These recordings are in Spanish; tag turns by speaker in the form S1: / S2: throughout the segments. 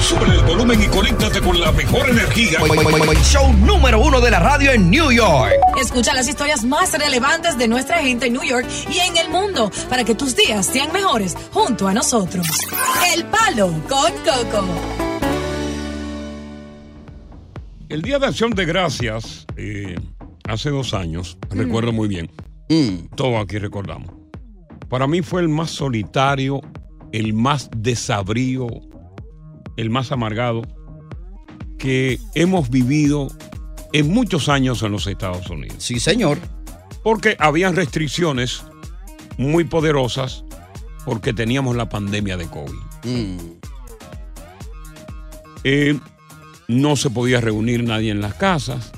S1: Sube el volumen y conéctate con la mejor energía.
S2: Show número uno de la radio en New York.
S3: Escucha las historias más relevantes de nuestra gente en New York y en el mundo para que tus días sean mejores junto a nosotros. El Palo con Coco.
S1: El Día de Acción de Gracias, eh, hace dos años, recuerdo muy bien. Todos aquí recordamos. Para mí fue el más solitario, el más desabrío, el más amargado que hemos vivido en muchos años en los Estados Unidos.
S2: Sí, señor.
S1: Porque habían restricciones muy poderosas porque teníamos la pandemia de COVID. Eh, no se podía reunir nadie en las casas,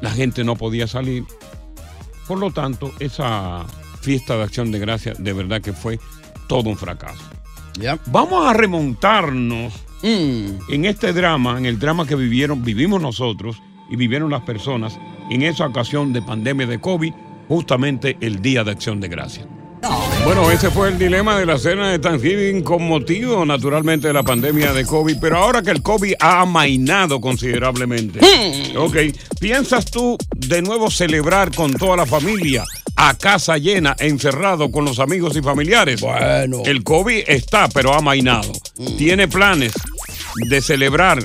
S1: la gente no podía salir. Por lo tanto, esa fiesta de acción de gracias de verdad que fue todo un fracaso. Vamos a remontarnos en este drama, en el drama que vivieron, vivimos nosotros y vivieron las personas en esa ocasión de pandemia de COVID, justamente el Día de Acción de Gracias. Bueno, ese fue el dilema de la cena de Thanksgiving con motivo, naturalmente, de la pandemia de COVID, pero ahora que el COVID ha amainado considerablemente. Ok, ¿piensas tú de nuevo celebrar con toda la familia a casa llena, encerrado con los amigos y familiares?
S2: Bueno.
S1: El COVID está, pero ha amainado. ¿Tiene planes de celebrar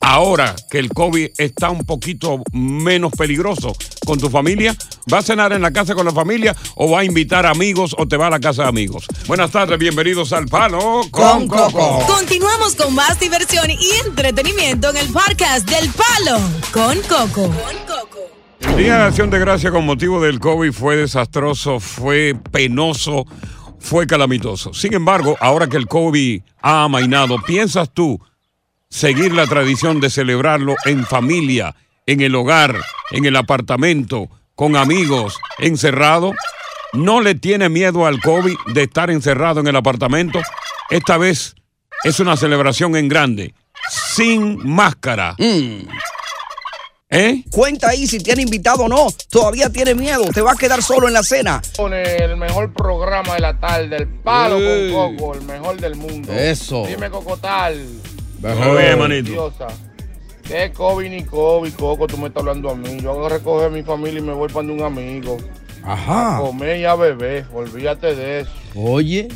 S1: ahora que el COVID está un poquito menos peligroso con tu familia? ¿Va a cenar en la casa con la familia o va a invitar amigos o te va a la casa de amigos? Buenas tardes, bienvenidos al Palo con Coco.
S3: Continuamos con más diversión y entretenimiento en el podcast del Palo con Coco.
S1: El Día de Acción de Gracia con motivo del COVID fue desastroso, fue penoso, fue calamitoso. Sin embargo, ahora que el COVID ha amainado, ¿piensas tú seguir la tradición de celebrarlo en familia, en el hogar, en el apartamento, con amigos, encerrado? ¿No le tiene miedo al COVID de estar encerrado en el apartamento? Esta vez es una celebración en grande, sin máscara. ¿Eh?
S2: Cuenta ahí si tiene invitado o no. Todavía tiene miedo. Te va a quedar solo en la cena.
S4: Pone el mejor programa de la tarde, el palo
S2: Ey.
S4: con Coco, el mejor del mundo.
S2: Eso.
S4: Dime Cocotal.
S1: Muy bien, manito.
S4: ¿Qué COVID ni COVID, Coco? Tú me estás hablando a mí. Yo hago recoger a mi familia y me voy para un amigo.
S2: Ajá.
S4: A comer y a beber. Olvídate de eso.
S2: Oye.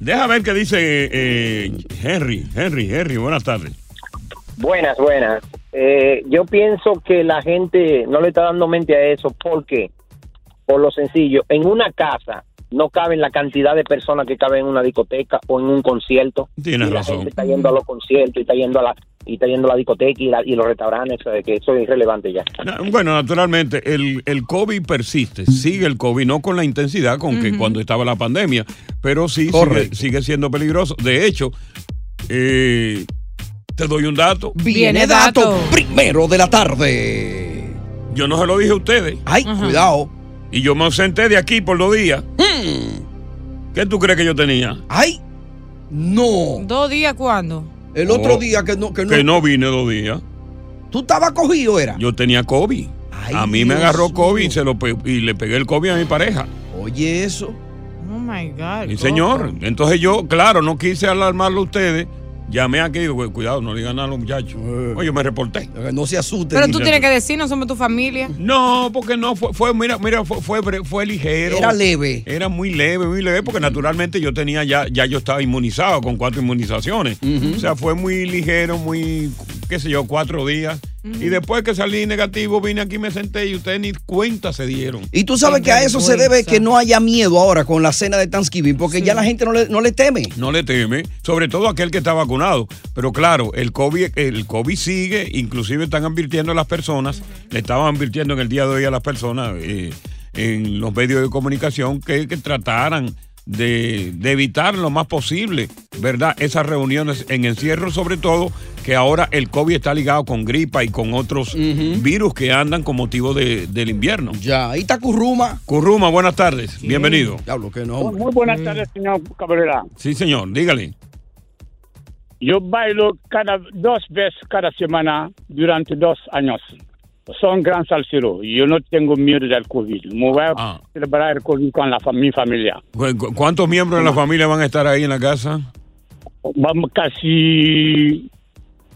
S1: Deja ver qué dice eh, Henry. Henry, Henry, buenas tardes.
S5: Buenas, buenas. Eh, yo pienso que la gente no le está dando mente a eso. ¿Por qué? Por lo sencillo, en una casa no caben la cantidad de personas que caben en una discoteca o en un concierto.
S1: Tienes
S5: Y la
S1: razón.
S5: gente está yendo a los conciertos y está yendo a la... y está yendo a la discoteca y, la- y los restaurantes, o sea, que eso es irrelevante ya.
S1: Bueno, naturalmente, el, el COVID persiste, sigue el COVID, no con la intensidad con que cuando estaba la pandemia, pero sí sigue, sigue siendo peligroso. De hecho, eh, te doy un dato.
S2: Viene dato primero de la tarde.
S1: Yo no se lo dije a ustedes.
S2: Ay, cuidado.
S1: Y yo me ausenté de aquí por dos días.
S2: Hmm.
S1: ¿Qué tú crees que yo tenía?
S2: Ay, no.
S6: ¿Dos días cuándo?
S2: El otro
S1: Oh,
S2: día que no, que no.
S1: Que no vine dos días.
S2: ¿Tú estabas cogido, era?
S1: Yo tenía COVID. a mí me agarró. COVID y, se lo pe- y le pegué el COVID a mi pareja.
S2: Oye, eso.
S6: Oh my God.
S1: Sí, señor. Entonces yo, claro, no quise alarmarlo a ustedes. Llamé aquí y digo, "Cu- cuidado, no le digan nada a los muchachos. Oye, me reporté.
S2: No se asusten.
S6: Pero tú tienes que decir, no somos tu familia.
S1: No, porque no, fue, fue mira, mira, fue, fue, fue ligero.
S2: Era leve.
S1: Era muy leve, muy leve, porque naturalmente yo tenía ya, ya yo estaba inmunizado con cuatro inmunizaciones. O sea, fue muy ligero, muy, qué sé yo, cuatro días. Y después que salí negativo, vine aquí, me senté y ustedes ni cuenta se dieron.
S2: Y tú sabes que a eso se debe que no haya miedo ahora con la cena de Thanksgiving, porque ya la gente no le, no le teme.
S1: No le teme, sobre todo aquel que está vacunado. Pero claro, el COVID, el COVID sigue, inclusive están advirtiendo a las personas, le estaban advirtiendo en el día de hoy a las personas eh, en los medios de comunicación que, que trataran de, de evitar lo más posible, ¿verdad? Esas reuniones en encierro, sobre todo que ahora el COVID está ligado con gripa y con otros virus que andan con motivo de- del invierno.
S2: Ya, ahí está Curruma.
S1: Curruma, buenas tardes, bienvenido.
S2: Diablo, que no.
S7: Muy buenas tardes, señor Cabrera.
S1: Sí, señor, dígale.
S7: Yo bailo cada dos veces cada semana durante dos años. Soy un gran salsero yo no tengo miedo del COVID. Me voy a
S1: Ah.
S7: celebrar el COVID con la, mi familia.
S1: ¿Cu- cu- ¿Cuántos miembros de la familia van a estar ahí en la casa?
S7: Vamos casi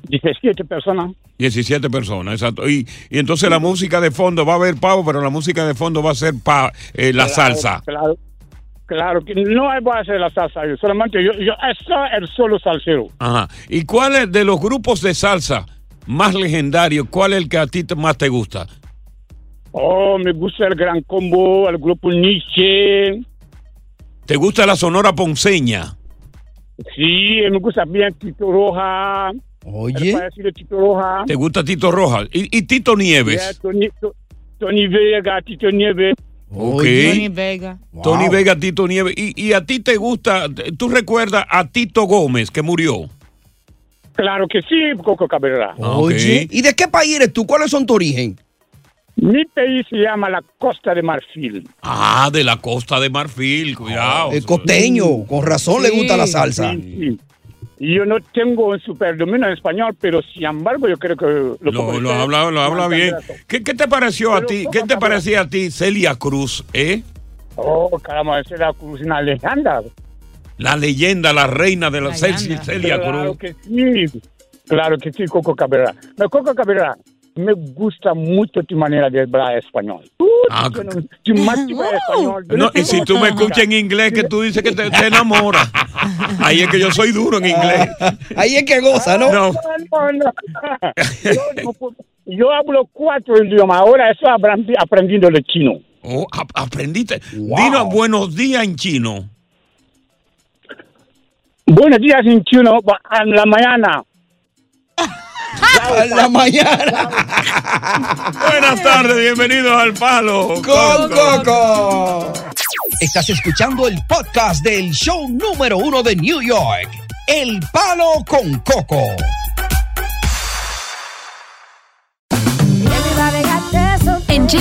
S7: 17 personas.
S1: 17 personas, exacto. Y, y entonces la música de fondo va a haber pavo, pero la música de fondo va a ser pa, eh, la
S7: Claro,
S1: salsa.
S7: Claro, claro que no voy a hacer la salsa. yo solamente yo, yo soy el solo salsero.
S1: Ajá. ¿Y cuál es de los grupos de salsa más legendarios? ¿Cuál es el que a ti más te gusta?
S7: Oh, me gusta el Gran Combo, el grupo Nietzsche.
S1: ¿Te gusta la Sonora Ponceña?
S7: Sí, me gusta bien Tito Roja.
S2: Oye.
S7: De Tito.
S1: ¿Te gusta Tito Rojas? ¿Y, y Tito Nieves?
S7: Tony, To- Tony Vega, Tito Nieves.
S1: Ok.
S6: Tony Vega.
S1: Tony Vega, Tito Nieves. ¿Y, y a ti te gusta, tú recuerdas a Tito Gómez que murió?
S7: Claro que sí, Coco Cabrera.
S2: Oye, ¿y de qué país eres tú? ¿Cuáles son tu origen?
S7: Mi país se llama la Costa de Marfil.
S1: Ah, de la Costa de Marfil, cuidado.
S2: El costeño, con razón le gusta la salsa.
S7: Sí, sí. Y Yo no tengo un superdominio en español, pero sin embargo yo creo que lo,
S1: Lo,
S7: puedo
S1: lo
S7: hacer.
S1: habla, lo habla bien. ¿Qué, qué te pareció a ti?
S7: ¿cómo
S1: ¿Qué te parecía a ti Celia Cruz, eh?
S7: Oh, caramba, era Cruz, una leyenda.
S1: La leyenda, la reina de la
S7: Leyenda.
S1: Celia
S7: Claro
S1: Cruz.
S7: que sí. Claro que sí, Coco Cabrera. Pero Coco Cabrera, me gusta mucho tu manera de hablar español. Uh,
S1: Ah,
S7: no- tu máxima de español. Yo
S1: No, y si tú me escuchas en inglés, que tú dices que te, te enamoras. Ahí es que yo soy duro en inglés.
S2: Ahí es que goza, ¿no?
S1: No.
S7: No, no. Yo, no puedo- yo hablo cuatro idiomas. Ahora eso aprendí aprendiendo el chino.
S1: Oh, ap- aprendiste. Dinos buenos días en chino.
S7: Buenos días en chino en la mañana.
S2: En la mañana.
S1: Buenas tardes, bienvenidos al Palo.
S2: Con Coco. Estás escuchando el podcast del show número uno de New York. El Palo con Coco.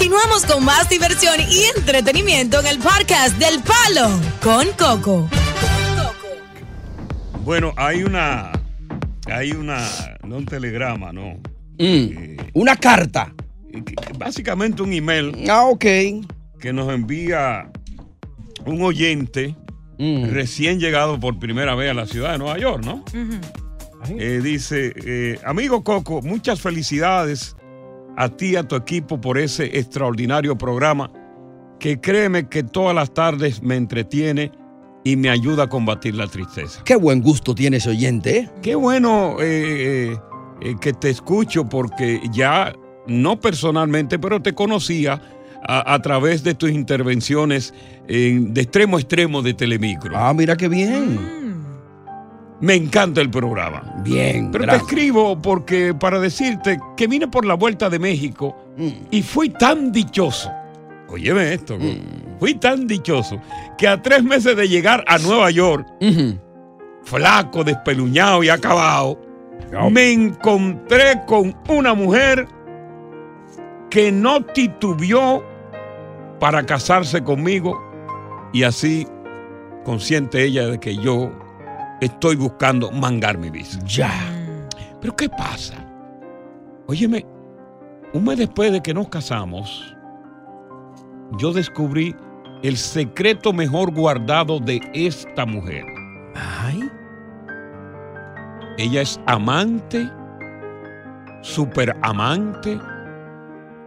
S3: Continuamos con más diversión y entretenimiento en el podcast del Palo con Coco.
S1: Bueno, hay una. Hay una. No un telegrama, no.
S2: una carta.
S1: Básicamente un email.
S2: Ah, ok.
S1: Que nos envía un oyente recién llegado por primera vez a la ciudad de Nueva York, ¿no? Eh, dice, eh, amigo Coco, muchas felicidades a ti y a tu equipo por ese extraordinario programa que créeme que todas las tardes me entretiene y me ayuda a combatir la tristeza.
S2: Qué buen gusto tiene ese oyente, ¿eh?
S1: Qué bueno eh, eh, eh, que te escucho porque ya, no personalmente, pero te conocía a, a través de tus intervenciones en- de extremo a extremo de Telemicro.
S2: Ah, mira qué bien.
S1: Me encanta el programa.
S2: Bien,
S1: Pero
S2: gracias.
S1: te escribo porque para decirte que vine por la vuelta de México
S2: Mm.
S1: y fui tan dichoso. Óyeme esto.
S2: Mm.
S1: fui tan dichoso que a tres meses de llegar a Nueva York, flaco, despeluñado y acabado, me encontré con una mujer que no titubeó para casarse conmigo y así consciente ella de que yo estoy buscando mangar mi visa.
S2: Ya.
S1: Pero ¿qué pasa? Óyeme, un mes después de que nos casamos, yo descubrí el secreto mejor guardado de esta mujer.
S2: Ay.
S1: Ella es amante, super amante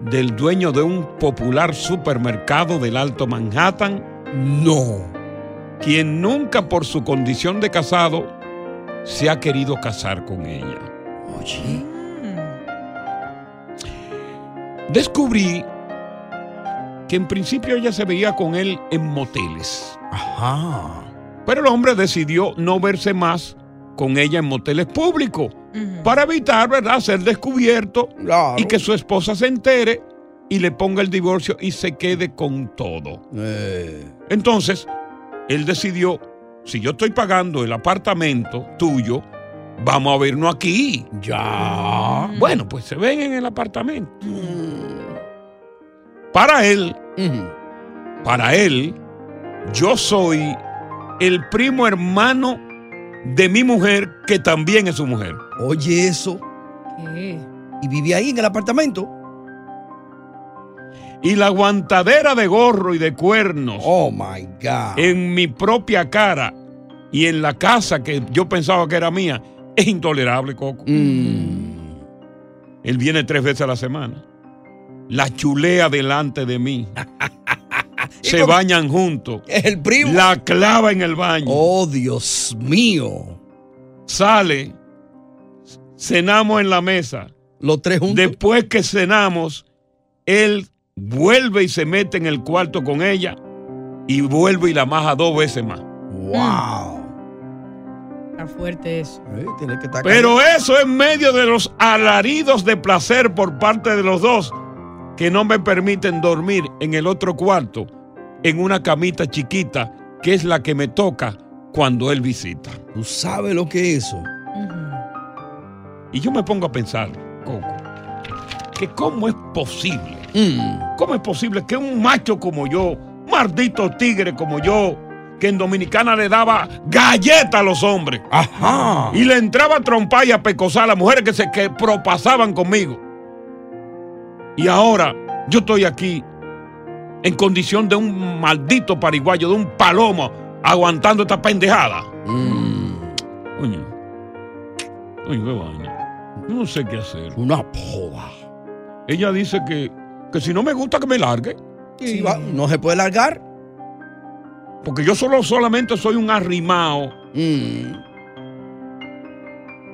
S1: del dueño de un popular supermercado del Alto Manhattan.
S2: No.
S1: Quien nunca por su condición de casado se ha querido casar con ella.
S2: Oye.
S1: Descubrí que en principio ella se veía con él en moteles.
S2: Ajá.
S1: Pero el hombre decidió no verse más con ella en moteles públicos para evitar, ¿verdad?, ser descubierto y que su esposa se entere y le ponga el divorcio y se quede con todo.
S2: Eh.
S1: Entonces, él decidió, si yo estoy pagando el apartamento tuyo, vamos a vernos aquí.
S2: Ya.
S1: Bueno, pues se ven en el apartamento. Para él, para él, yo soy el primo hermano de mi mujer, que también es su mujer.
S2: Oye, eso. ¿Y vive ahí en el apartamento?
S1: Y la aguantadera de gorro y de cuernos.
S2: Oh my God.
S1: En mi propia cara y en la casa que yo pensaba que era mía, es intolerable, Coco.
S2: Mm.
S1: Él viene tres veces a la semana. La chulea delante de mí. Se bañan juntos.
S2: El primo.
S1: La clava en el baño.
S2: Oh, Dios mío.
S1: Sale. Cenamos en la mesa.
S2: Los tres juntos.
S1: Después que cenamos, él vuelve y se mete en el cuarto con ella y vuelve y la maja dos veces más.
S2: Wow.
S6: Está fuerte eso.
S2: tiene que estar
S1: Pero eso en medio de los alaridos de placer por parte de los dos que no me permiten dormir en el otro cuarto, en una camita chiquita, que es la que me toca cuando él visita.
S2: ¿Tú sabes lo que es eso?
S1: Y yo me pongo a pensar, Coco, que cómo es posible, cómo es posible que un macho como yo, maldito tigre como yo, que en Dominicana le daba galleta a los hombres.
S2: Ajá.
S1: Y le entraba a trompar y a pecosar a las mujeres que se que propasaban conmigo. Y ahora yo estoy aquí en condición de un maldito pariguayo, de un palomo, aguantando esta pendejada. Coño. Coño, qué vaina. Yo no sé qué hacer.
S2: Una poda.
S1: Ella dice que, que si no me gusta que me largue.
S2: Sí, va, no se puede largar.
S1: Porque yo solo solamente soy un arrimao.
S2: Mm.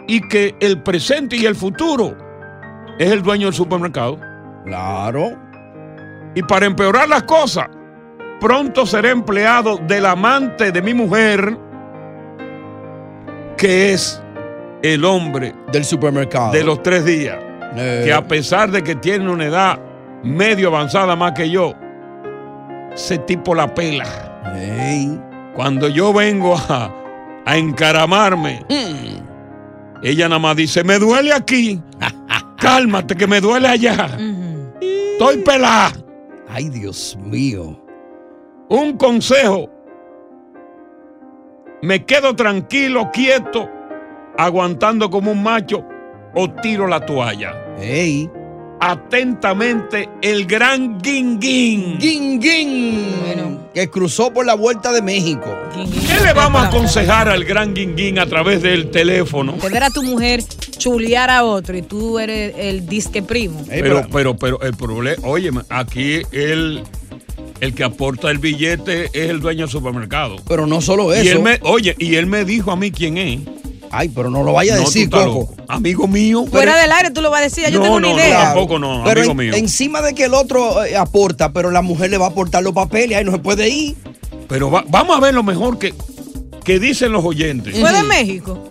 S1: Y que el presente y el futuro es el dueño del supermercado.
S2: Claro.
S1: Y para empeorar las cosas, pronto seré empleado del amante de mi mujer, que es el hombre
S2: del supermercado
S1: de los tres días.
S2: Eh.
S1: Que a pesar de que tiene una edad medio avanzada más que yo, ese tipo la pela. Cuando yo vengo a, a encaramarme, ella nada más dice, me duele aquí. Cálmate, que me duele allá. Estoy pelada.
S2: Ay, Dios mío.
S1: Un consejo. Me quedo tranquilo, quieto, aguantando como un macho o tiro la toalla.
S2: Ey.
S1: Atentamente, el gran Guinguín.
S2: Guinguín. Que cruzó por la vuelta de México.
S1: ¿Qué le vamos a aconsejar al gran Guinguín a través del teléfono?
S6: Te ver a tu mujer chulear a otro y tú eres el disque primo.
S1: Pero, pero, pero el problema, oye, aquí el, el que aporta el billete es el dueño del supermercado.
S2: Pero no solo
S1: Y
S2: eso.
S1: él me, oye, y él me dijo a mí quién es.
S2: Ay, pero no lo vaya a
S1: No,
S2: decir, Coco.
S1: Amigo mío.
S6: Fuera del aire tú lo vas a decir, yo
S1: No,
S6: tengo
S1: no,
S6: una
S1: no,
S6: idea.
S1: tampoco no,
S2: Pero
S1: amigo
S2: en-
S1: mío.
S2: encima de que el otro eh, aporta, pero la mujer le va a aportar los papeles, ahí no se puede ir.
S1: Pero va- vamos a ver lo mejor que, que dicen los oyentes.
S6: ¿Fue de México?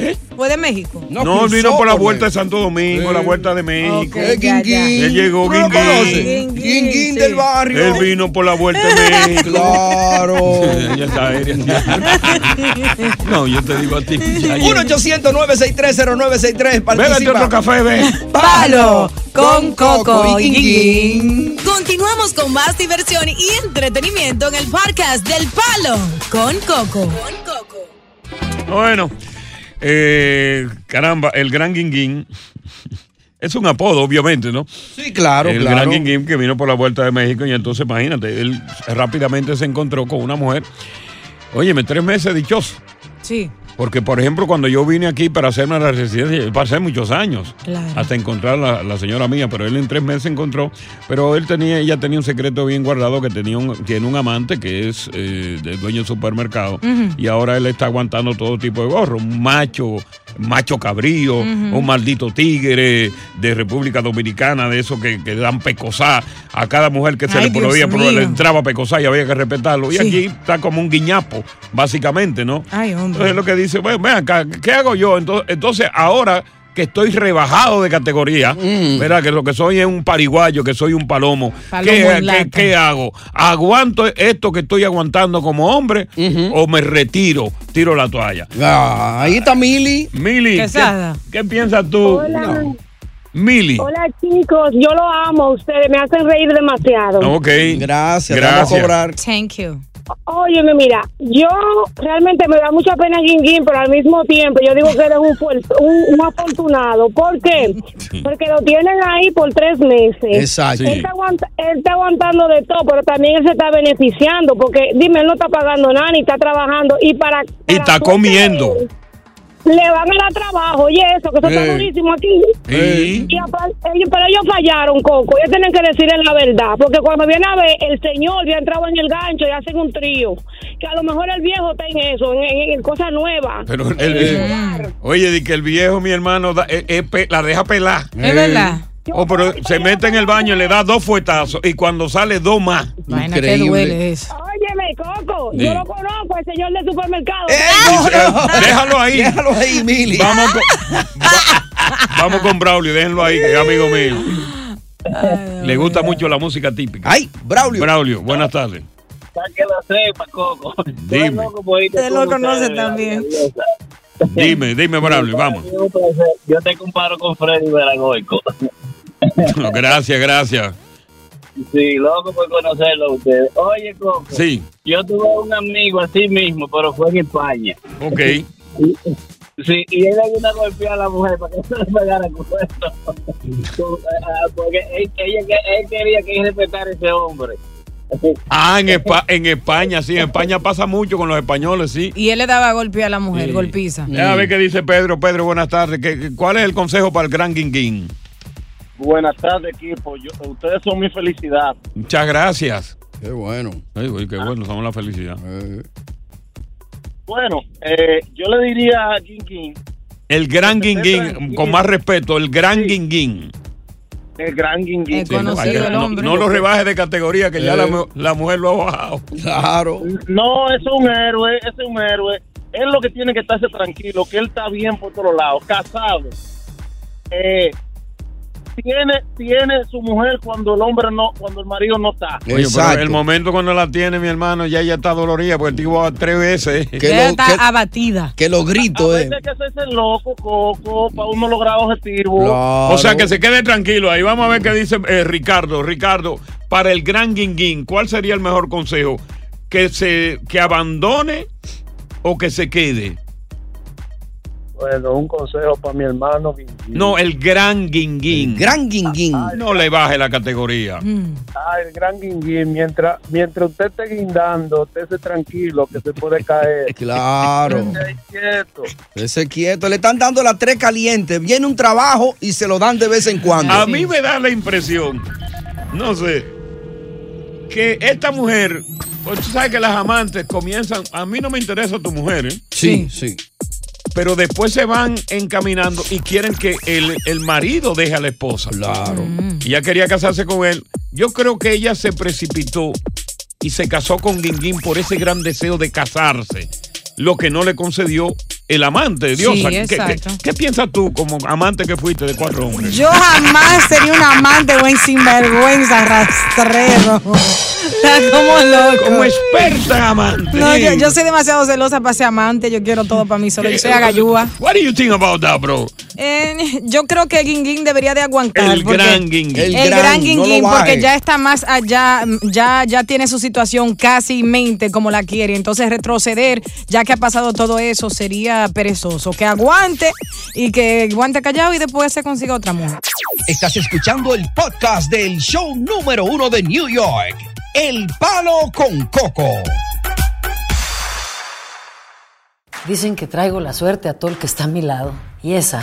S1: ¿Eh?
S6: ¿Fue de México?
S1: No, él vino por la vuelta de Santo Domingo, la vuelta de México.
S6: Ok, ya, ya.
S1: Él llegó
S2: ¿Tú no lo
S1: Guinguín.
S2: Guinguín del barrio.
S1: Él vino por la vuelta de México.
S2: Claro.
S1: Ella está aérea. No, yo te digo a ti. ya, ya.
S2: 1-800-963-0963.
S1: Bébete
S2: Participa.
S1: otro café, ve.
S6: Palo con Coco
S2: Coco
S6: y Guinguín. Continuamos con más diversión y entretenimiento en el podcast del Palo con Coco.
S1: Bueno, eh, caramba, el gran Guinguín. Es un apodo, obviamente, ¿no?
S2: Sí, claro,
S1: el
S2: claro.
S1: gran Guinguín que vino por la vuelta de México y entonces imagínate, él rápidamente se encontró con una mujer. Óyeme, tres meses dichoso.
S6: Sí.
S1: Porque, por ejemplo, cuando yo vine aquí para hacerme la residencia, yo pasé muchos años
S6: Claro.
S1: hasta encontrar la, la señora mía, pero él en tres meses encontró. Pero él tenía, ella tenía un secreto bien guardado que tenía un, tiene un amante que es eh, del dueño del supermercado y ahora él está aguantando todo tipo de gorro, un macho, macho cabrío, un maldito tigre de República Dominicana, de esos que, que dan pecosá a cada mujer que se le pero le entraba pecosá y había que respetarlo. Y
S8: Sí.
S1: aquí está como un guiñapo, básicamente, ¿no?
S6: Ay, hombre.
S1: Entonces lo que dice, bueno, ven acá, ¿qué hago yo? Entonces, entonces ahora que estoy rebajado de categoría, ¿verdad? Que lo que soy es un pariguayo, que soy un palomo.
S6: Palomo
S1: ¿Qué, hago? ¿Aguanto esto que estoy aguantando como hombre o me retiro, tiro la toalla?
S2: Ah, ahí está Mili.
S1: Mili, ¿qué,
S6: Quesada.
S1: qué piensas tú?
S9: Hola.
S1: Mili.
S9: Hola chicos, yo lo amo, a ustedes me hacen reír demasiado.
S1: Ok.
S2: Gracias,
S1: Gracias.
S2: vamos a cobrar.
S6: Thank you.
S9: Óyeme, mira, yo realmente me da mucha pena Guinguín, pero al mismo tiempo yo digo que eres un, un, un afortunado. ¿Por qué? Porque lo tienen ahí por tres meses.
S2: Exacto.
S9: Él, está aguanta- él está aguantando de todo, pero también él se está beneficiando, porque dime, él no está pagando nada ni está trabajando. Y para...
S1: Y está comiendo.
S9: Le van a dar trabajo, oye eso, que eso está
S1: Eh.
S9: durísimo aquí.
S1: Sí.
S9: Y aparte, ellos- pero ellos fallaron, Coco. Ellos tienen que decirle la verdad. Porque cuando viene a ver, el señor ya entrado en el gancho y hacen un trío. Que a lo mejor el viejo está en eso, en, en- en cosas nuevas.
S1: Pero el, el- oye, di que el viejo, mi hermano, da- eh, eh, pe- la deja pelar.
S6: Es verdad.
S1: Oh, pero se mete en el baño y le da dos fuetazos y cuando sale dos más.
S6: Vaina que duele eso.
S9: Yo lo conozco, el señor del supermercado.
S1: Eh, Déjalo ahí.
S2: Déjalo ahí, Mili.
S1: Vamos con, va- vamos con Braulio, déjenlo ahí, que es amigo mío. Le gusta mucho la música típica.
S2: Ay, Braulio.
S1: Braulio, buenas tardes.
S8: Para que lo sepa, Coco.
S1: Dime,
S6: Usted lo conoce también.
S1: dime, dime, Braulio, vamos.
S8: Yo te comparo con Freddy Veragoico.
S1: Gracias, gracias.
S8: Sí, loco por conocerlo a ustedes. Oye, Coco.
S1: Sí,
S8: Yo tuve un amigo así mismo, pero fue en España.
S1: ok.
S8: Sí, y él le vino a golpear a la mujer para que no le pegara esto. Porque él, ella, él quería que respetara a ese hombre.
S1: Ah, en, Espa- en España, sí, en España pasa mucho con los españoles, sí.
S6: Y él le daba golpe a la mujer, golpiza.
S1: A ver qué dice Pedro. Pedro, buenas tardes. ¿Qué- qué- ¿Cuál es el consejo para el gran Guinguín?
S4: Buenas tardes, equipo. Yo- ustedes son mi felicidad.
S1: Muchas gracias.
S2: Qué bueno.
S1: Ay, güey, qué bueno, somos la felicidad.
S4: Bueno, eh, yo le diría a King King,
S1: El gran
S4: tranquilo.
S1: con más respeto, el gran Guinguín.
S4: El gran.
S1: Sí, no, no, no lo rebajes de categoría, que ya la, mu- la mujer lo ha bajado.
S2: Claro.
S4: No, es un héroe, es un héroe. Él lo que tiene que estarse tranquilo, que él está bien por todos lados, casado. Eh, tiene, tiene su mujer cuando el hombre no, cuando el marido no está.
S1: Oye, pero el momento cuando la tiene, mi hermano, ya ella está dolorida porque el tipo va tres veces.
S2: Que lo- que-
S3: abatida.
S2: Que los gritos,
S4: A
S2: eh.
S4: veces hay que hacerse el loco, coco, para uno lograr objetivos.
S1: O sea, que se quede tranquilo. Ahí vamos a ver qué dice eh, Ricardo. Ricardo, para el gran guinguín, ¿cuál sería el mejor consejo? ¿Que se que abandone o que se quede?
S4: Bueno, un consejo para mi hermano. Guinguín.
S1: No, el gran guinguín.
S2: gran guinguín.
S1: No le baje la categoría.
S4: Ah, el gran guinguín. Mientras, mientras usted esté guindando, usted esté tranquilo, que se puede caer.
S2: Claro.
S4: Esté quieto.
S2: Ese quieto. Le están dando las tres calientes. Viene un trabajo y se lo dan de vez en cuando.
S1: A mí me da la impresión, no sé, que esta mujer, pues tú sabes que las amantes comienzan, a mí no me interesa tu mujer, ¿eh?
S2: Sí, sí.
S1: Pero después se van encaminando y quieren que el, el marido deje a la esposa.
S2: Claro.
S1: Y ella quería casarse con él. Yo creo que ella se precipitó y se casó con Guinguín por ese gran deseo de casarse. Lo que no le concedió el amante, Dios.
S3: Sí,
S1: ¿Qué, qué, piensas tú como amante que fuiste de cuatro hombres?
S3: Yo jamás sería un amante buen sinvergüenza, rastrero. Como loco.
S1: Como experta en amante.
S3: No, yo, yo soy demasiado celosa para ser amante. Yo quiero todo para mí solo. Yo soy agayúa.
S1: What do you think about that, bro?
S3: Eh, yo creo que Guinguín debería de aguantar.
S1: El gran Guinguín.
S3: El,
S1: El
S3: gran,
S1: no
S3: Guinguín, porque ya está más allá, ya, ya tiene su situación casi mente como la quiere. Entonces retroceder, ya que ha pasado todo eso, sería perezoso. Que aguante y que aguante callado y después se consiga otra mujer.
S2: Estás escuchando el podcast del show número uno de New York. El Palo con Coco.
S10: Dicen que traigo la suerte a todo el que está a mi lado. Y esa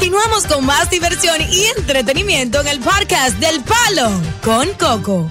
S6: Continuamos con más diversión y entretenimiento en el podcast del Palo con Coco.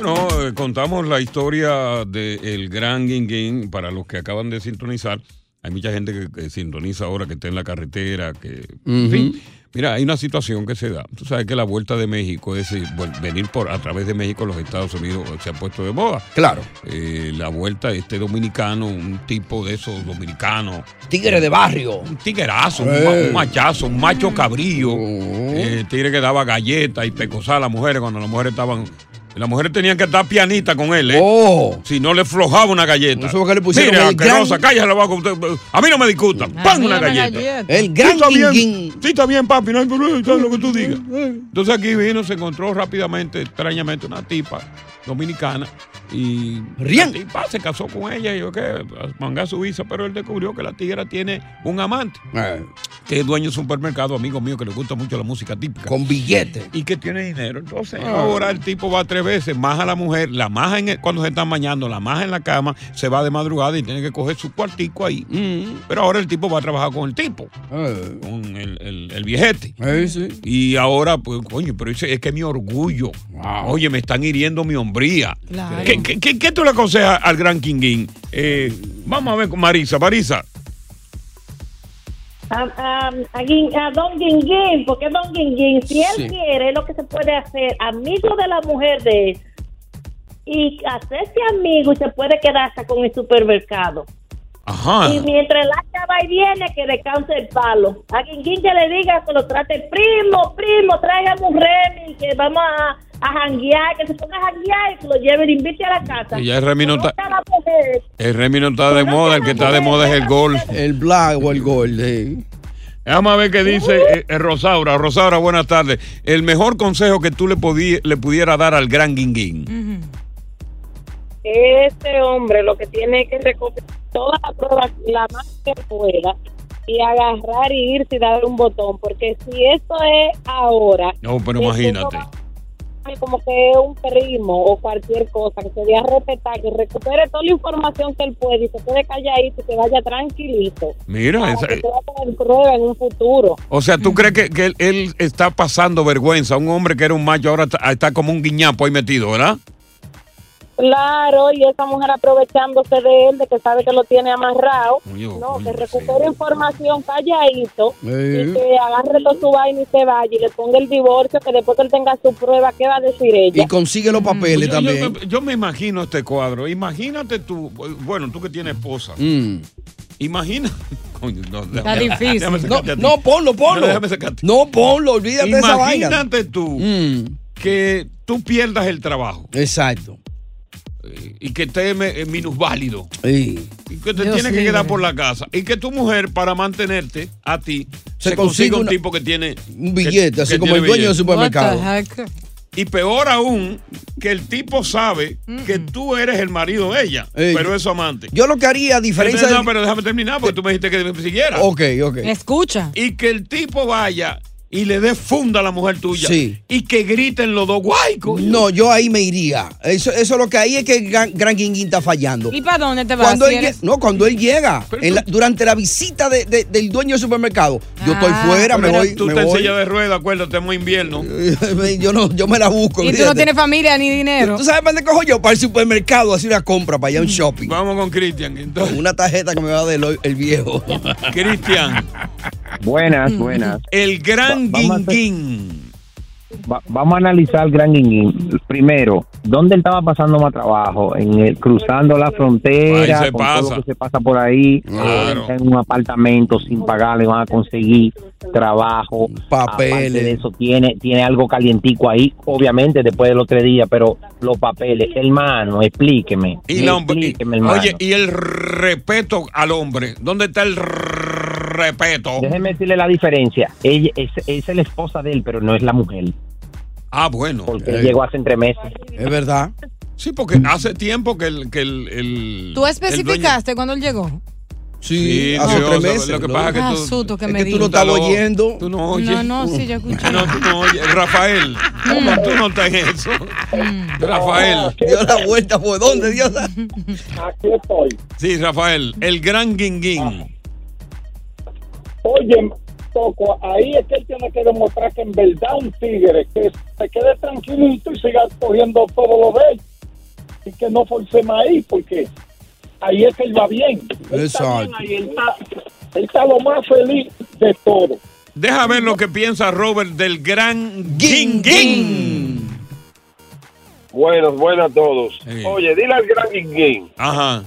S1: No, eh, contamos la historia del gran Guinguín para los que acaban de sintonizar. Hay mucha gente que, que sintoniza ahora, que está en la carretera, que... En
S2: Ujú.
S1: fin, mira, hay una situación que se da. Tú sabes que la vuelta de México es bueno, venir por a través de México a los Estados Unidos se ha puesto de moda.
S2: Claro.
S1: Eh, la vuelta, este dominicano, un tipo de esos dominicanos.
S2: Tigre de barrio.
S1: Un tiguerazo, un,
S2: Eh.
S1: un machazo, un macho cabrillo. Eh, tigre que daba galletas y pecosar a las mujeres cuando las mujeres estaban. Las mujeres tenían que estar pianitas con él, ¿eh? Si no le flojaba una galleta.
S2: Eso que le pusieron
S1: Mire,
S2: el gran-
S1: asquerosa, cállate la boca. usted- A mí no me discuta. ¡Pam! Una galleta.
S2: El gran
S1: Sí, está bien. Sí, está bien, papi. No hay problema. Lo que tú digas. Entonces aquí vino, se encontró rápidamente, extrañamente, una tipa dominicana. Y la tipa se casó con ella y yo que manga su visa, pero él descubrió que la tigra tiene un amante. Que es dueño de un supermercado, amigo mío, que le gusta mucho la música típica.
S2: Con billete.
S1: Y que tiene dinero. Entonces,
S2: Ah.
S1: ahora el tipo va tres veces, maja a la mujer, la maja en el- cuando se están bañando, la maja en la cama, se va de madrugada y tiene que coger su cuartico ahí. Pero ahora el tipo va a trabajar con el tipo, con el, el- el viejete. Y ahora, pues, coño, pero es que mi orgullo. Oye, me están hiriendo mi hombría.
S3: Claro.
S1: ¿Qué, qué- qué- qué tú le aconsejas al gran Kinguín? Eh, vamos a ver con Marisa. Marisa.
S11: A, a, a Guin- a Don Guinguín, porque Don Guinguín, si él
S1: Sí.
S11: quiere, es lo que se puede hacer, amigo de la mujer de él, y hacerse amigo y se puede quedar hasta con el supermercado.
S1: Ajá.
S11: Y mientras el va y viene, que descanse el palo. A Guinguín que le diga que lo trate primo, primo, tráigame un Remy, que vamos a, a janguear, que se ponga a janguear y que lo lleve y lo invite a la casa.
S1: Y ya el Remy no está-. El Remy no está de moda, el que está de moda es el gol.
S2: El black o el gol. sí.
S1: Vamos a ver qué dice eh, eh, Rosaura. Rosaura, buenas tardes. El mejor consejo que tú le, podí- le pudiera dar al gran Guinguín.
S11: Este hombre lo que tiene que recoger todas las pruebas la más que pueda y agarrar y irse y darle un botón, porque si esto es ahora,
S1: No, pero imagínate.
S11: como que es un primo o cualquier cosa, que se dé a respetar, que recupere toda la información que él puede y se quede calladito y que vaya tranquilito.
S1: Mira, esa-
S11: que se va a poner prueba en un futuro.
S1: o sea, ¿tú crees que, que él, él está pasando vergüenza? Un hombre que era un macho ahora está, está como un guiñapo ahí metido, ¿verdad?
S11: Claro, y esa mujer aprovechándose de él, de que sabe que lo tiene amarrado. no, que recupere información calladito
S2: Eh.
S11: y que agarre todo su vaina y se vaya y le ponga el divorcio, que después que él tenga su prueba, ¿qué va a decir ella?
S2: Y consigue los papeles
S1: Yo-
S2: también.
S1: Yo, me- yo me imagino este cuadro. Imagínate tú, bueno, tú que tienes esposa.
S2: Mm.
S1: Imagina. Coño, no,
S2: Está
S1: déjame-
S2: difícil.
S1: déjame
S2: No, no, ponlo, ponlo.
S1: No, déjame sacarte.
S2: No, ponlo, olvídate de esa vaina. Mm.
S1: Imagínate tú que tú pierdas el trabajo.
S2: Exacto.
S1: Y que estés eh, minusválido.
S2: Sí.
S1: Y que te
S2: Dios
S1: tienes que
S2: libre.
S1: quedar por la casa. Y que tu mujer, para mantenerte a ti,
S2: Se
S1: se,
S2: consigue
S1: consiga un tipo que tiene.
S2: un billete, así como el dueño del supermercado.
S1: Y peor aún, que el tipo sabe que tú eres el marido de ella,
S2: Ey.
S1: pero es su amante.
S2: Yo lo que haría, a diferencia
S1: No,
S2: del-
S1: pero déjame terminar porque tú me dijiste que me siguiera.
S2: Ok, ok.
S3: Escucha.
S1: Y que el tipo vaya y le dé funda a la mujer tuya.
S2: Sí.
S1: Y que griten los dos guay, coño.
S2: No, yo ahí me iría. Eso, eso lo que hay es que el Gran, Gran Guinguín está fallando.
S3: ¿Y para dónde te vas?
S2: Cuando
S3: si
S2: él,
S3: eres-
S2: lle- no, cuando él llega, en la- durante la visita de- de- del dueño del supermercado, yo estoy fuera, me voy.
S1: Tú
S2: me
S1: estás en
S2: voy.
S1: silla de ruedas, acuérdate, es muy invierno.
S2: yo, no, yo me la busco.
S3: Y tú no tienes familia ni dinero.
S2: ¿Tú sabes para dónde cojo yo? Para el supermercado, hacer una compra, para allá un shopping.
S1: Vamos con Cristian.
S2: Con una tarjeta que me va a dar el, el viejo.
S1: Cristian.
S5: Buenas, buenas.
S1: El gran
S5: Va- vamos a hacer-
S1: guinguín.
S5: Va- vamos a analizar el Gran Guinguín. Primero, ¿dónde él estaba pasando más trabajo? En el, cruzando la frontera,
S1: Ahí se
S5: con
S1: pasa.
S5: todo lo que se pasa por ahí,
S1: Claro.
S5: en un apartamento sin pagar, le van a conseguir trabajo,
S2: Papeles.
S5: Aparte de eso tiene tiene algo calientico ahí, obviamente después de los tres días, pero los papeles, hermano, explíqueme,
S1: Y la hombre-
S5: explíqueme, hermano.
S1: Oye, y el respeto al hombre. ¿Dónde está el respeto?
S5: Déjeme decirle la diferencia. Ella es, es la esposa de él, pero no es la mujer.
S1: Ah, bueno.
S5: Porque él llegó hace tres meses.
S2: Es verdad.
S1: Sí, porque hace tiempo que el. Que el, el-
S3: ¿Tú
S1: el
S3: especificaste cuando él llegó?
S2: Sí,
S1: Sí,
S2: hace
S1: no,
S2: tres meses.
S1: lo que
S2: ¿no?
S1: pasa es que tú-
S3: que
S2: es
S3: me
S2: que tú no
S1: Estalo-
S2: oyendo.
S1: Tú no oyes.
S3: No, no, sí, yo escuché.
S1: No, tú no oyes. Rafael, ¿cómo tú no estás en eso? Rafael.
S2: Dio la vuelta, ¿por dónde, Dios?
S4: Aquí estoy.
S1: Sí, Rafael, el gran guinguín.
S4: Oye, Toco, ahí es que él tiene que demostrar que en verdad un tigre, que se quede tranquilito y siga cogiendo todo lo de él. Y que no force más ahí, porque ahí es que él va bien. Él está bien
S2: Exacto.
S4: ahí, él está, él está lo más feliz de todo.
S1: Deja ver lo que piensa Robert del gran guinguín.
S12: Buenos, buenas a todos.
S1: Sí.
S12: Oye, dile al gran Guinguín,
S1: Ajá.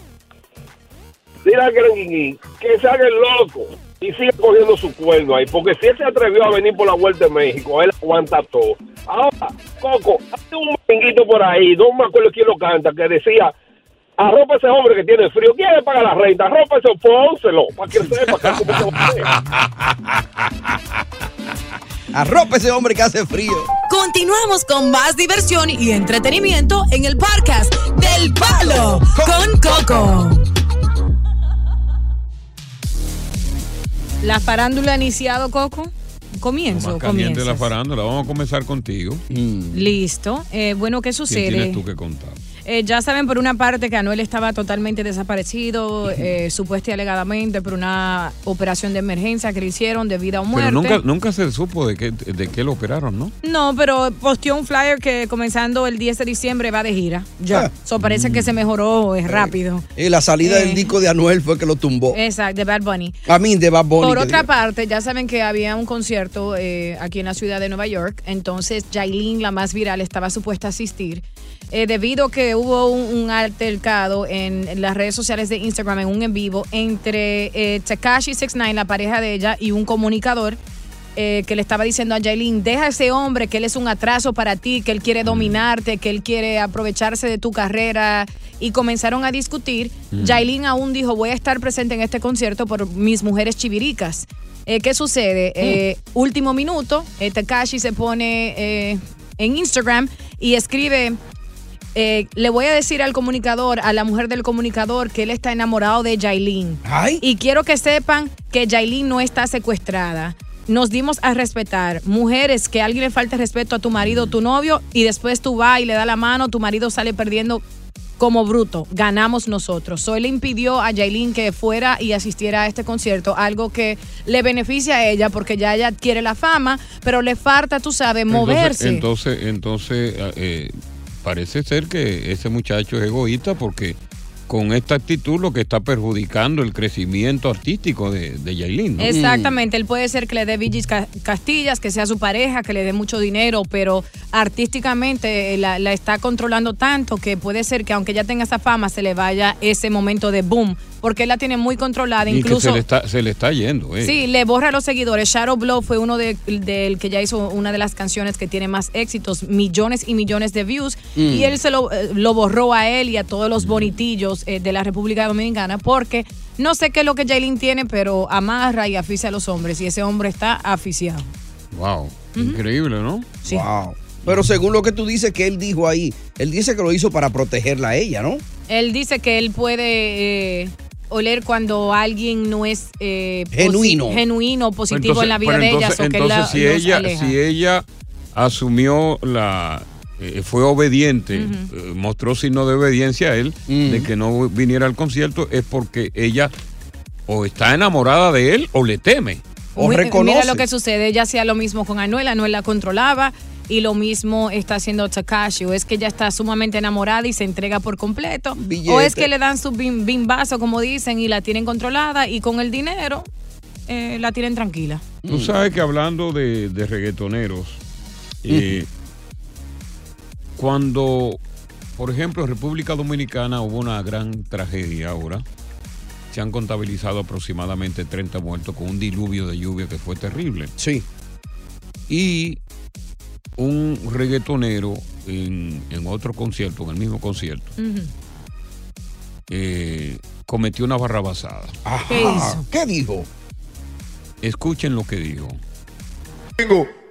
S12: dile al gran Guinguín que se haga el loco y siga cogiendo su cuerno ahí, porque si él se atrevió a venir por la Vuelta de México, él aguanta todo. Ahora, Coco, hay un merenguito por ahí, no me acuerdo quién lo canta, que decía, arropa ese hombre que tiene frío, ¿quién le paga la renta? Arropa ese, pónselo, para que sepa que cómo se.
S2: Arropa ese hombre que hace frío.
S6: Continuamos con más diversión y entretenimiento en el podcast del Palo con Coco.
S3: ¿La farándula ha iniciado, Coco? Comienzo,
S1: Más caliente
S3: comienzo.
S1: la farándula. Vamos a comenzar contigo.
S3: Listo. Eh, bueno, ¿qué
S1: ¿Qué
S3: sucede?
S1: tienes tú que contar?
S3: Eh, ya saben por una parte que Anuel estaba totalmente desaparecido, eh, supuesta y alegadamente por una operación de emergencia que le hicieron de vida o muerte.
S1: Pero nunca, nunca se supo de qué, de qué lo operaron, ¿no?
S3: No, pero posteó un flyer que comenzando el 10 de diciembre va de gira. Ya. Eso parece que se mejoró es rápido.
S2: Y la salida
S3: Eh.
S2: del disco de Anuel fue que lo tumbó.
S3: Exacto, de Bad Bunny.
S2: A mí, de Bad Bunny.
S3: Por otra
S2: digo.
S3: parte, ya saben que había un concierto eh, aquí en la ciudad de Nueva York, entonces Jailin, la más viral, estaba supuesta a asistir. eh, debido que hubo un, un altercado en, las redes sociales de Instagram, en un en vivo, entre eh, Takashi 69, la pareja de ella, y un comunicador eh, que le estaba diciendo a Jailin, deja a ese hombre, que él es un atraso para ti, que él quiere dominarte, que él quiere aprovecharse de tu carrera. Y comenzaron a discutir.
S13: Mm.
S3: Jailin aún dijo, voy a estar presente en este concierto por mis mujeres chiviricas. Eh, ¿Qué sucede? Eh, último minuto, Takashi se pone en Instagram y escribe, eh, le voy a decir al comunicador, a la mujer del comunicador, que él está enamorado de Jailin. Y quiero que sepan que Jailin no está secuestrada. nos dimos a respetar. Mujeres, que alguien le falte respeto a tu marido o tu novio y después tú vas y le das la mano, tu marido sale perdiendo como bruto. Ganamos nosotros. Soy le impidió a Yailin que fuera y asistiera a este concierto, algo que le beneficia a ella porque ya ella quiere la fama, pero le falta, tú sabes, moverse.
S1: Entonces, entonces, entonces, eh, parece ser que ese muchacho es egoísta porque con esta actitud lo que está perjudicando el crecimiento artístico de, de. ¿no?
S3: Exactamente, él puede ser que le dé Villis Ca- Castillas, que sea su pareja, que le dé mucho dinero, pero artísticamente eh, la, la está controlando tanto que puede ser que aunque ya tenga esa fama, se le vaya ese momento de boom, porque él la tiene muy controlada,
S1: Y que
S3: incluso...
S1: se le está, se le está yendo. eh.
S3: Sí, le borra a los seguidores. Shadow Blow fue uno de- del que ya hizo una de las canciones que tiene más éxitos, millones y millones de views.
S13: Mm.
S3: Y él se lo, eh, lo borró a él y a todos los bonitillos eh, de la República Dominicana porque no sé qué es lo que Jailin tiene, pero amarra y aficia a los hombres. Y ese hombre está aficiado.
S1: Wow, increíble, ¿no?
S3: Sí.
S2: Wow. Pero según lo que tú dices que él dijo ahí, él dice que lo hizo para protegerla a ella, ¿no?
S3: Él dice que él puede eh, oler cuando alguien no es eh, posi-
S1: Genuino.
S3: genuino, positivo
S1: Entonces-
S3: en la vida de
S1: entonces,
S3: ellas o que él la-
S1: entonces, si ella,
S3: aleja.
S1: si ella asumió la eh, fue obediente, eh, mostró signo de obediencia a él, de que no viniera al concierto, es porque ella o está enamorada de él o le teme.
S3: Muy- Mira lo que sucede, ella hacía lo mismo con Anuel, Anuel la controlaba y lo mismo está haciendo Takashi, o es que ella está sumamente enamorada y se entrega por completo, o es que le dan su bim- bimbazo, como dicen, y la tienen controlada y con el dinero eh, la tienen tranquila.
S1: Tú sabes que hablando de, de reggaetoneros, eh, cuando, por ejemplo, en República Dominicana hubo una gran tragedia ahora, se han contabilizado aproximadamente 30 muertos con un diluvio de lluvia que fue terrible.
S2: Sí.
S1: Y un reggaetonero en, en otro concierto, en el mismo concierto, eh, cometió una barrabasada.
S2: ¿Qué hizo? ¿Qué dijo?
S1: Escuchen lo que dijo.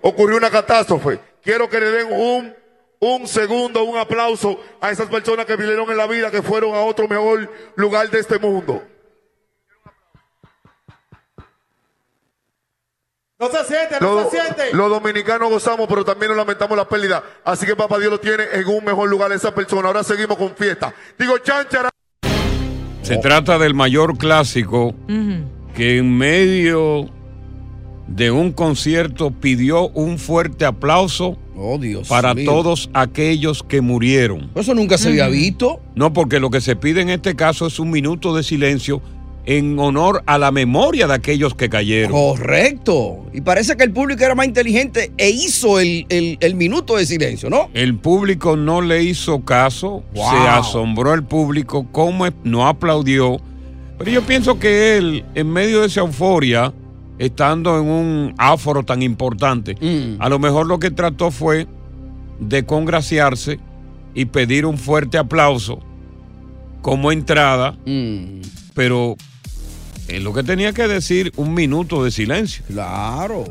S13: ocurrió una catástrofe. Quiero que le den un, un segundo, un aplauso a esas personas que vivieron en la vida, que fueron a otro mejor lugar de este mundo.
S14: No se siente,
S13: Los,
S14: no se siente.
S13: los dominicanos gozamos, pero también nos lamentamos la pérdida. Así que papá Dios lo tiene en un mejor lugar esa persona. Ahora seguimos con fiesta. Digo, chanchara.
S1: Se trata del mayor clásico que en medio de un concierto pidió un fuerte aplauso para
S2: mío.
S1: todos aquellos que murieron.
S2: Eso nunca se había visto.
S1: No, porque lo que se pide en este caso es un minuto de silencio en honor a la memoria de aquellos que cayeron.
S2: Correcto. Y parece que el público era más inteligente e hizo el, el- el minuto de silencio, ¿no?
S1: El público no le hizo caso,
S2: Wow.
S1: se asombró el público, cómo no aplaudió. Pero yo pienso que él, en medio de esa euforia, estando en un áforo tan importante,
S2: Mm.
S1: a lo mejor lo que trató fue de congraciarse y pedir un fuerte aplauso como entrada,
S2: Mm.
S1: pero es lo que tenía que decir un minuto de silencio.
S2: Claro.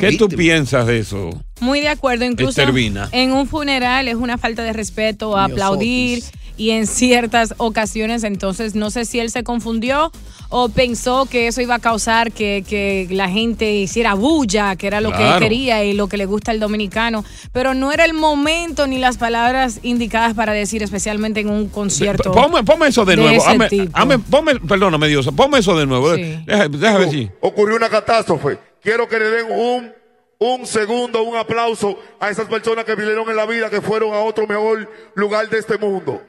S1: ¿Qué tú piensas de eso?
S3: Muy de acuerdo, incluso
S1: Estervina.
S3: en un funeral es una falta de respeto aplaudir y en ciertas ocasiones, entonces no sé si él se confundió o pensó que eso iba a causar que, que la gente hiciera bulla, que era lo que él quería y lo que le gusta al dominicano, pero no era el momento ni las palabras indicadas para decir, especialmente en un concierto.
S1: Ponme, ponme eso de, nuevo.
S3: tipo.
S1: hazme- ponme- perdóname, Dios. Ponme eso de nuevo.
S3: Sí.
S1: Ver si.
S13: Ocurrió una catástrofe. Quiero que le den un, un segundo, un aplauso a esas personas que vivieron en la vida, que fueron a otro mejor lugar de este mundo.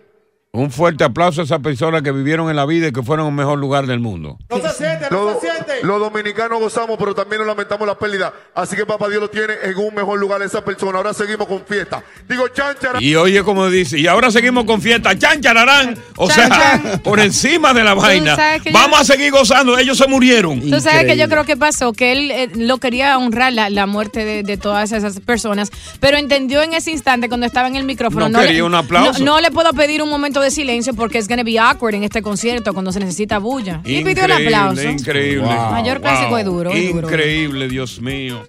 S1: Un fuerte aplauso a esas personas que vivieron en la vida y que fueron al mejor lugar del mundo.
S14: No se siente, no se siente.
S13: Los dominicanos gozamos, pero también nos lamentamos la pérdida. Así que papá Dios lo tiene en un mejor lugar esa persona. Ahora seguimos con fiesta. Digo, chanchara.
S1: Y oye, como dice, y ahora seguimos con fiesta. Chan, chararán. O
S3: Chan,
S1: sea, por encima de la vaina.
S3: yo-
S1: Vamos a seguir gozando. Ellos se murieron.
S3: Tú sabes que yo creo que pasó, que él eh, lo quería honrar la, la muerte de, de todas esas personas, pero entendió en ese instante cuando estaba en el micrófono.
S1: No
S3: le-
S1: quería un aplauso.
S3: No, no le puedo pedir un momento de silencio porque es gonna be awkward en este concierto cuando se necesita bulla. Y pidió el aplauso.
S1: Increíble.
S3: Mayor clásico es duro, es duro.
S1: Increíble, Dios mío.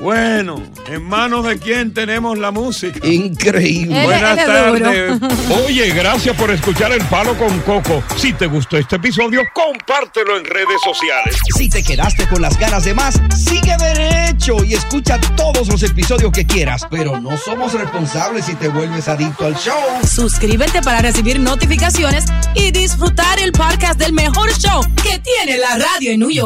S1: Bueno, ¿en manos de quién tenemos la música?
S2: Increíble.
S1: Buenas tardes. Oye, gracias por escuchar El Palo con Coco. Si te gustó este episodio, compártelo en redes sociales.
S2: Si te quedaste con las ganas de más, sigue derecho y escucha todos los episodios que quieras. Pero no somos responsables si te vuelves adicto al show.
S6: Suscríbete para recibir notificaciones y disfrutar el podcast del mejor show que tiene la radio en New York.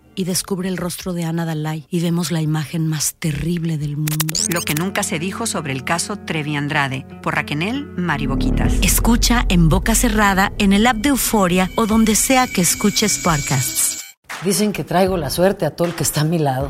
S15: Y descubre el rostro de Ana Dalai y vemos la imagen más terrible del mundo.
S16: Lo que nunca se dijo sobre el caso Trevi Andrade por Raquel Mariboquitas.
S15: Escucha en boca cerrada, en el app de Euforia o donde sea que escuches podcasts.
S10: Dicen que traigo la suerte a todo el que está a mi lado.